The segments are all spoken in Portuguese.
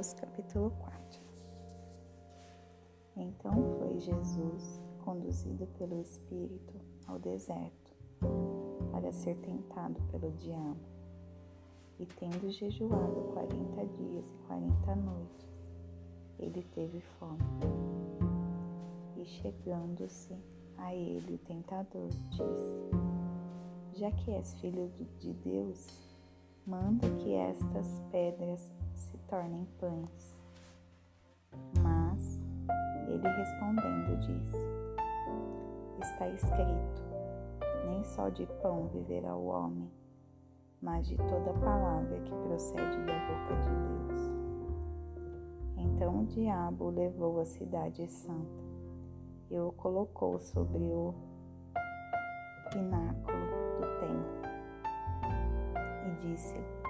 Mateus capítulo 4 Então foi Jesus conduzido pelo Espírito ao deserto para ser tentado pelo diabo. E tendo jejuado quarenta dias e quarenta noites, ele teve fome. E chegando-se a ele o tentador, disse: Já que és filho de Deus, manda que estas pedras se tornem pães. Mas ele respondendo disse: Está escrito: Nem só de pão viverá o homem, mas de toda palavra que procede da boca de Deus. Então o diabo o levou à cidade santa e o colocou sobre o pináculo disse-lhe: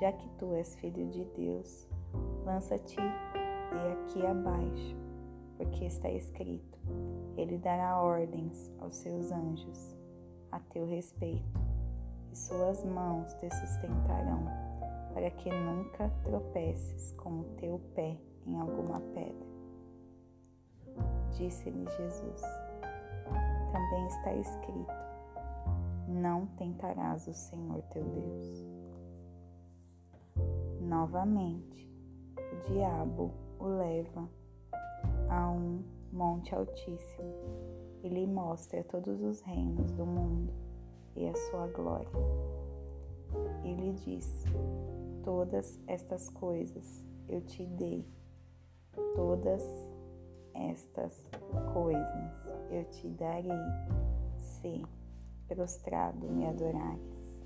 já que tu és filho de Deus, lança-te de aqui abaixo, porque está escrito: Ele dará ordens aos seus anjos a teu respeito, e suas mãos te sustentarão, para que nunca tropeces com o teu pé em alguma pedra. Disse-lhe Jesus: Também está escrito: Não tentarás o Senhor teu Deus. Novamente, o diabo o leva a um monte altíssimo e lhe mostra todos os reinos do mundo e a sua glória. E lhe diz: Todas estas coisas eu te dei, todas estas coisas eu te darei, se prostrado me adorares.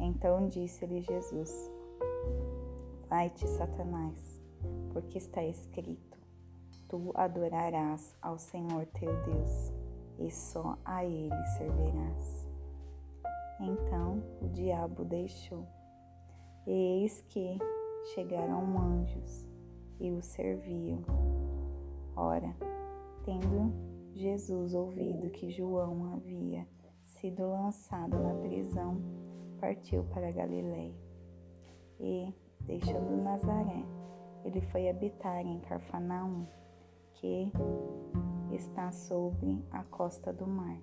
Então disse-lhe Jesus: Vai-te, Satanás, porque está escrito: Tu adorarás ao Senhor teu Deus, e só a Ele servirás. Então o diabo deixou, e eis que chegaram anjos e o serviam. Ora, tendo Jesus ouvido que João havia sido lançado na prisão, partiu para Galiléia. E Deixando Nazaré, ele foi habitar em Carfanaum, que está sobre a costa do mar,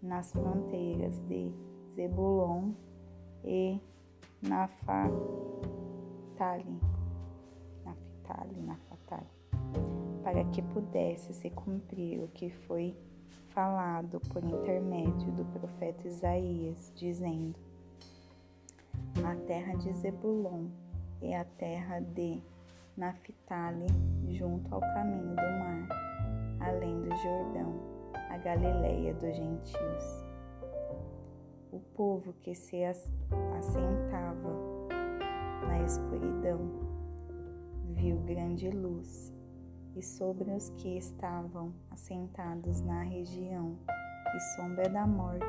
nas fronteiras de Zebulon e Naftali, Naftali, Naftali, para que pudesse se cumprir o que foi falado por intermédio do profeta Isaías, dizendo: a terra de Zebulon e a terra de Naphtali, junto ao caminho do mar, além do Jordão, a Galileia dos gentios. O povo que se assentava na escuridão viu grande luz, e sobre os que estavam assentados na região e sombra da morte,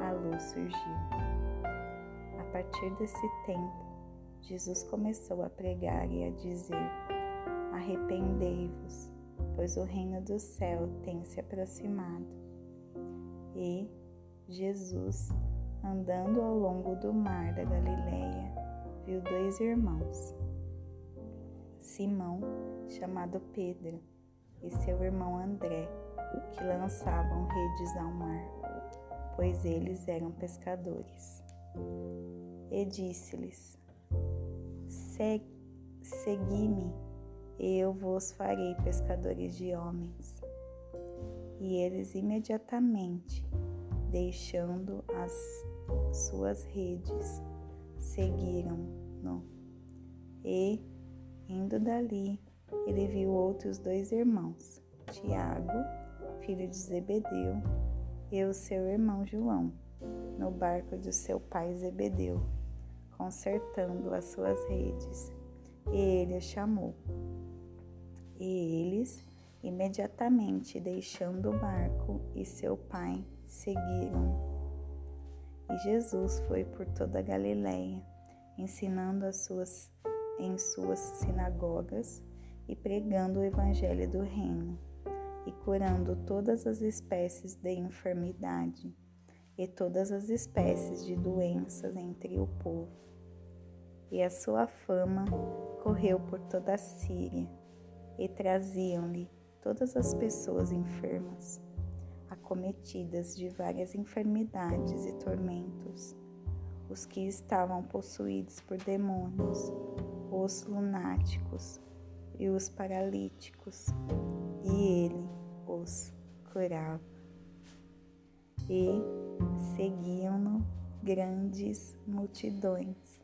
a luz surgiu partir desse tempo, Jesus começou a pregar e a dizer: Arrependei-vos, pois o reino do céu tem se aproximado. E Jesus, andando ao longo do mar da Galileia, viu dois irmãos, Simão, chamado Pedro, e seu irmão André, que lançavam redes ao mar, pois eles eram pescadores e disse-lhes: Segui-me, e eu vos farei pescadores de homens. E eles imediatamente, deixando as suas redes, seguiram-no. E, indo dali, ele viu outros dois irmãos, Tiago, filho de Zebedeu, e o seu irmão João, no barco de seu pai Zebedeu consertando as suas redes. E ele os chamou. E eles, imediatamente deixando o barco e seu pai, seguiram. E Jesus foi por toda a Galiléia, ensinando as suas, em suas sinagogas e pregando o evangelho do reino, e curando todas as espécies de enfermidade e todas as espécies de doenças entre o povo. E a sua fama correu por toda a Síria, e traziam-lhe todas as pessoas enfermas, acometidas de várias enfermidades e tormentos, os que estavam possuídos por demônios, os lunáticos e os paralíticos, e ele os curava. E seguiam-no grandes multidões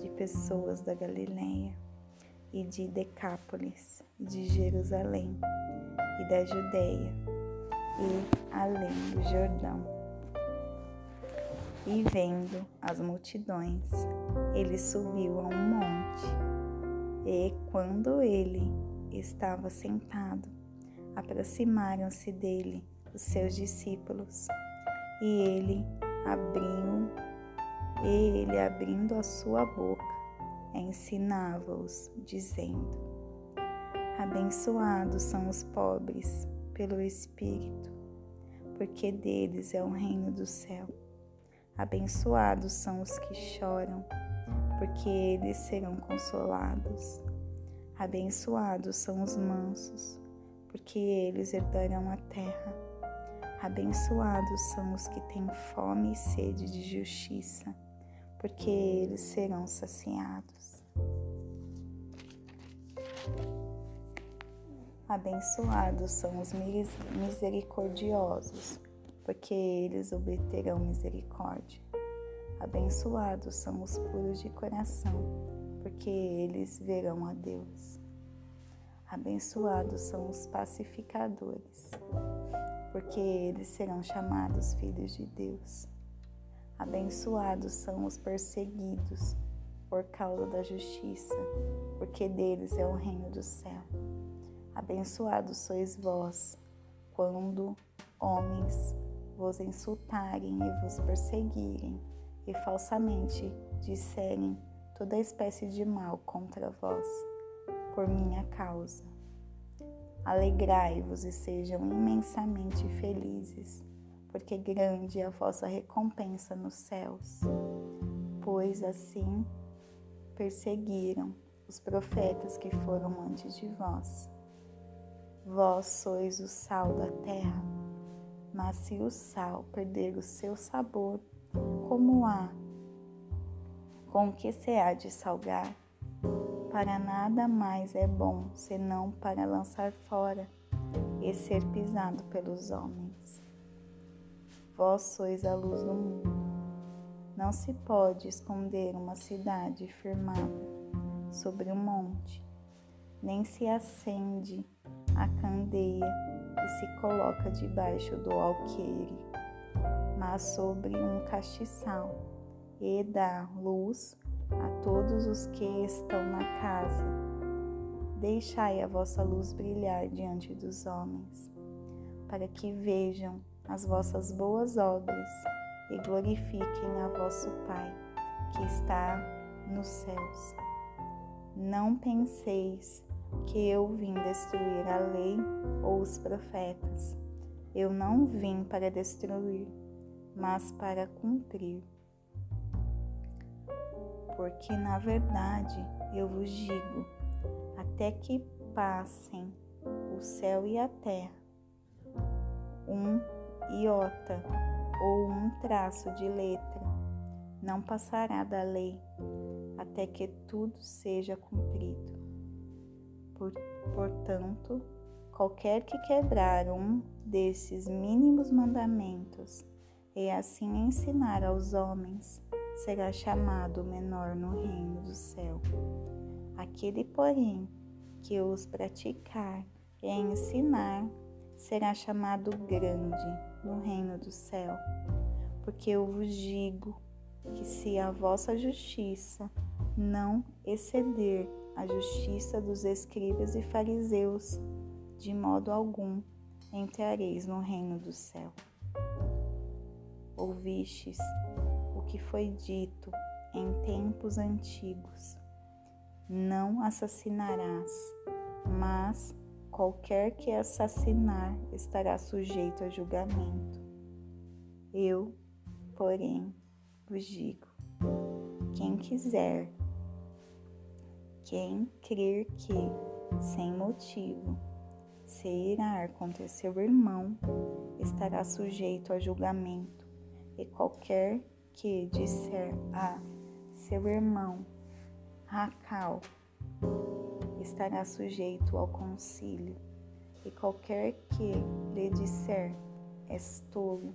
de pessoas da Galileia e de Decápolis, de Jerusalém e da Judéia e além do Jordão. E vendo as multidões, ele subiu a um monte. E quando ele estava sentado, aproximaram-se dele os seus discípulos, e ele abriu, e ele abrindo a sua boca, ensinava-os, dizendo: Abençoados são os pobres pelo Espírito, porque deles é o reino do céu. Abençoados são os que choram, porque eles serão consolados. Abençoados são os mansos, porque eles herdarão a terra. Abençoados são os que têm fome e sede de justiça, porque eles serão saciados. Abençoados são os misericordiosos, porque eles obterão misericórdia. Abençoados são os puros de coração, porque eles verão a Deus. Abençoados são os pacificadores, porque eles serão chamados filhos de Deus. Abençoados são os perseguidos por causa da justiça, porque deles é o reino do céu. Abençoados sois vós, quando homens vos insultarem e vos perseguirem, e falsamente disserem toda espécie de mal contra vós, por minha causa. Alegrai-vos e sejam imensamente felizes, porque grande é a vossa recompensa nos céus. Pois assim perseguiram os profetas que foram antes de vós. Vós sois o sal da terra, mas se o sal perder o seu sabor, como há? Com que se há de salgar? Para nada mais é bom senão para lançar fora e ser pisado pelos homens. Vós sois a luz do mundo. Não se pode esconder uma cidade firmada sobre um monte, nem se acende a candeia e se coloca debaixo do alqueire, mas sobre um castiçal, e dá luz a todos os que estão na casa. Deixai a vossa luz brilhar diante dos homens, para que vejam as vossas boas obras e glorifiquem a vosso Pai que está nos céus. Não penseis que eu vim destruir a lei ou os profetas. Eu não vim para destruir, mas para cumprir. Porque, na verdade, eu vos digo: até que passem o céu e a terra, um iota ou um traço de letra não passará da lei até que tudo seja cumprido. Por, portanto, qualquer que quebrar um desses mínimos mandamentos e assim ensinar aos homens, será chamado menor no reino do céu. Aquele, porém, que os praticar e ensinar, será chamado grande no reino do céu. Porque eu vos digo que se a vossa justiça não exceder a justiça dos escribas e fariseus, de modo algum entrareis no reino do céu. Ouvistes o que foi dito em tempos antigos: Não assassinarás, mas qualquer que assassinar estará sujeito a julgamento. Eu, porém, vos digo: quem quiser Quem crer que, sem motivo, se irar contra seu irmão, estará sujeito a julgamento, e qualquer que disser a seu irmão, Racal, estará sujeito ao concílio, e qualquer que lhe disser és tolo,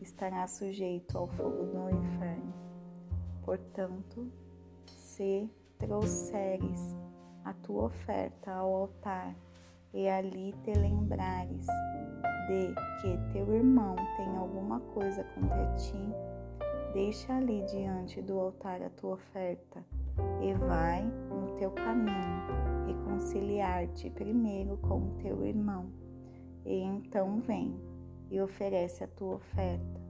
estará sujeito ao fogo do inferno. Portanto, se trouxeres a tua oferta ao altar e ali te lembrares de que teu irmão tem alguma coisa contra ti, deixa ali diante do altar a tua oferta e vai no teu caminho reconciliar-te primeiro com teu irmão, e então vem e oferece a tua oferta.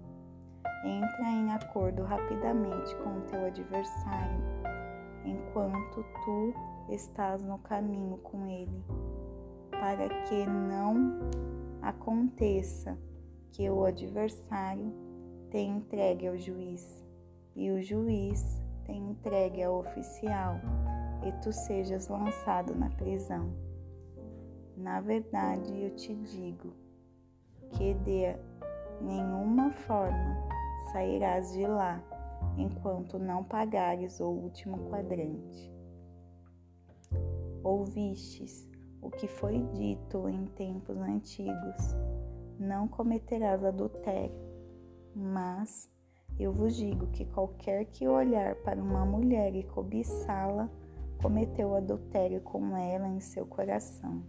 Entra em acordo rapidamente com o teu adversário, enquanto tu estás no caminho com ele, para que não aconteça que o adversário te entregue ao juiz e o juiz te entregue ao oficial e tu sejas lançado na prisão. Na verdade, eu te digo que de nenhuma forma sairás de lá enquanto não pagares o último quadrante. Ouvistes o que foi dito em tempos antigos: não cometerás adultério. Mas eu vos digo que qualquer que olhar para uma mulher e cobiçá-la, cometeu adultério com ela em seu coração.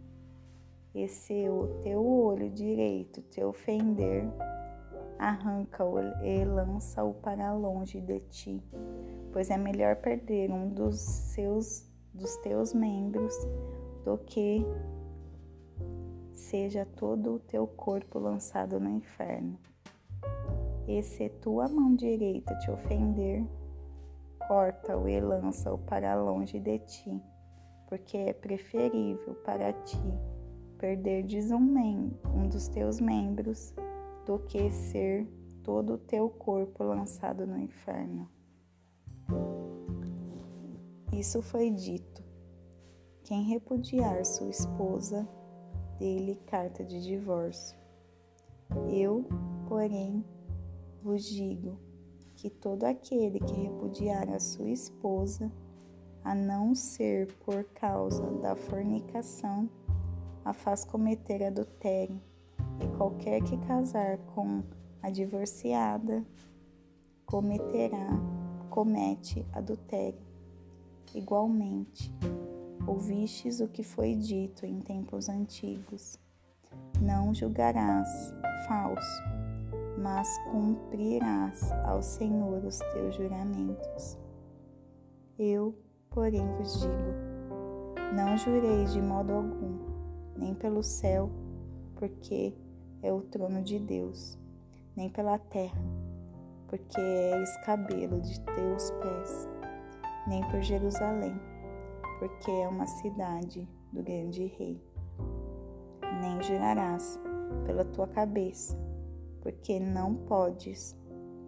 E se o teu olho direito te ofender, arranca-o e lança-o para longe de ti, pois é melhor perder um dos seus dos teus membros do que seja todo o teu corpo lançado no inferno. E se tua mão direita te ofender, corta-o e lança-o para longe de ti, porque é preferível para ti perderdes um, um dos teus membros do que ser todo o teu corpo lançado no inferno. Isso foi dito. Quem repudiar sua esposa, dê-lhe carta de divórcio. Eu, porém, vos digo que todo aquele que repudiar a sua esposa, a não ser por causa da fornicação, a faz cometer adultério, e qualquer que casar com a divorciada cometerá, comete adultério. Igualmente, ouvistes o que foi dito em tempos antigos: não julgarás falso mas cumprirás ao Senhor os teus juramentos. Eu, porém, vos digo: não jureis de modo algum, nem pelo céu, porque é o trono de Deus, nem pela terra, porque é escabelo de teus pés, nem por Jerusalém, porque é uma cidade do grande rei. Nem jurarás pela tua cabeça, porque não podes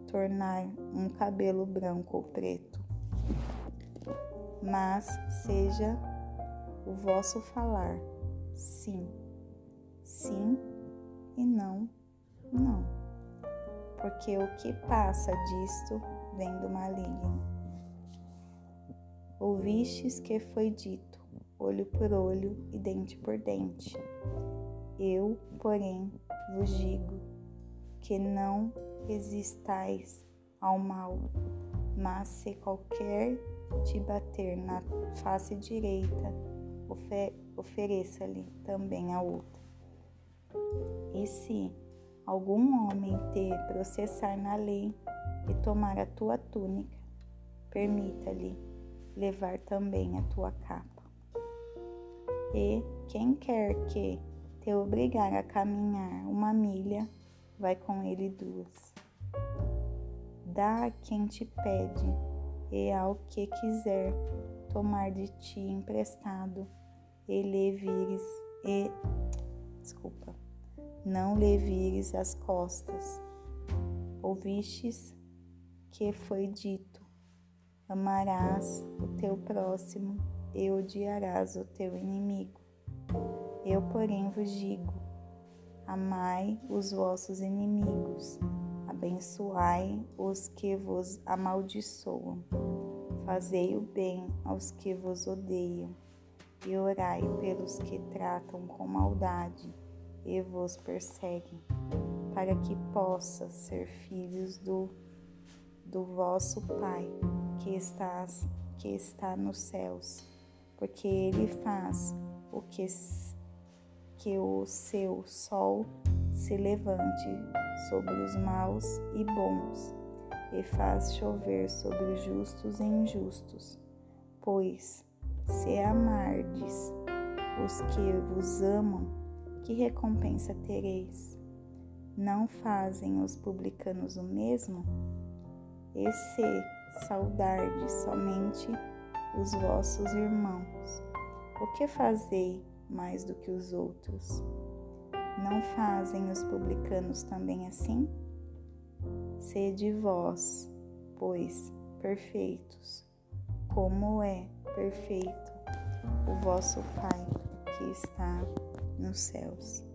tornar um cabelo branco ou preto. Mas seja o vosso falar sim, sim e não, não. Porque o que passa disto vem do maligno. Ouvistes que foi dito, olho por olho e dente por dente. Eu, porém, vos digo que não resistais ao mal, mas se qualquer te bater na face direita, ofer ofereça-lhe também a outra. E se algum homem te processar na lei e tomar a tua túnica, permita-lhe levar também a tua capa. E quem quer que te obrigar a caminhar uma milha, vai com ele duas. Dá a quem te pede, e ao que quiser tomar de ti emprestado, e lhe vires, e, desculpa, não lhe vires as costas. Ouvistes que foi dito, amarás o teu próximo e odiarás o teu inimigo. Eu, porém, vos digo: amai os vossos inimigos, abençoai os que vos amaldiçoam, fazei o bem aos que vos odeiam, e orai pelos que tratam com maldade e vos perseguem, para que possa ser filhos do, do vosso Pai que, estás, que está nos céus porque ele faz o que, que o seu sol se levante sobre os maus e bons, e faz chover sobre os justos e injustos. Pois, se amardes os que vos amam, que recompensa tereis? Não fazem os publicanos o mesmo? E se saudardes somente os vossos irmãos. O que fazei mais do que os outros? Não fazem os publicanos também assim? Sede vós, pois, perfeitos, como é perfeito o vosso Pai que está nos céus.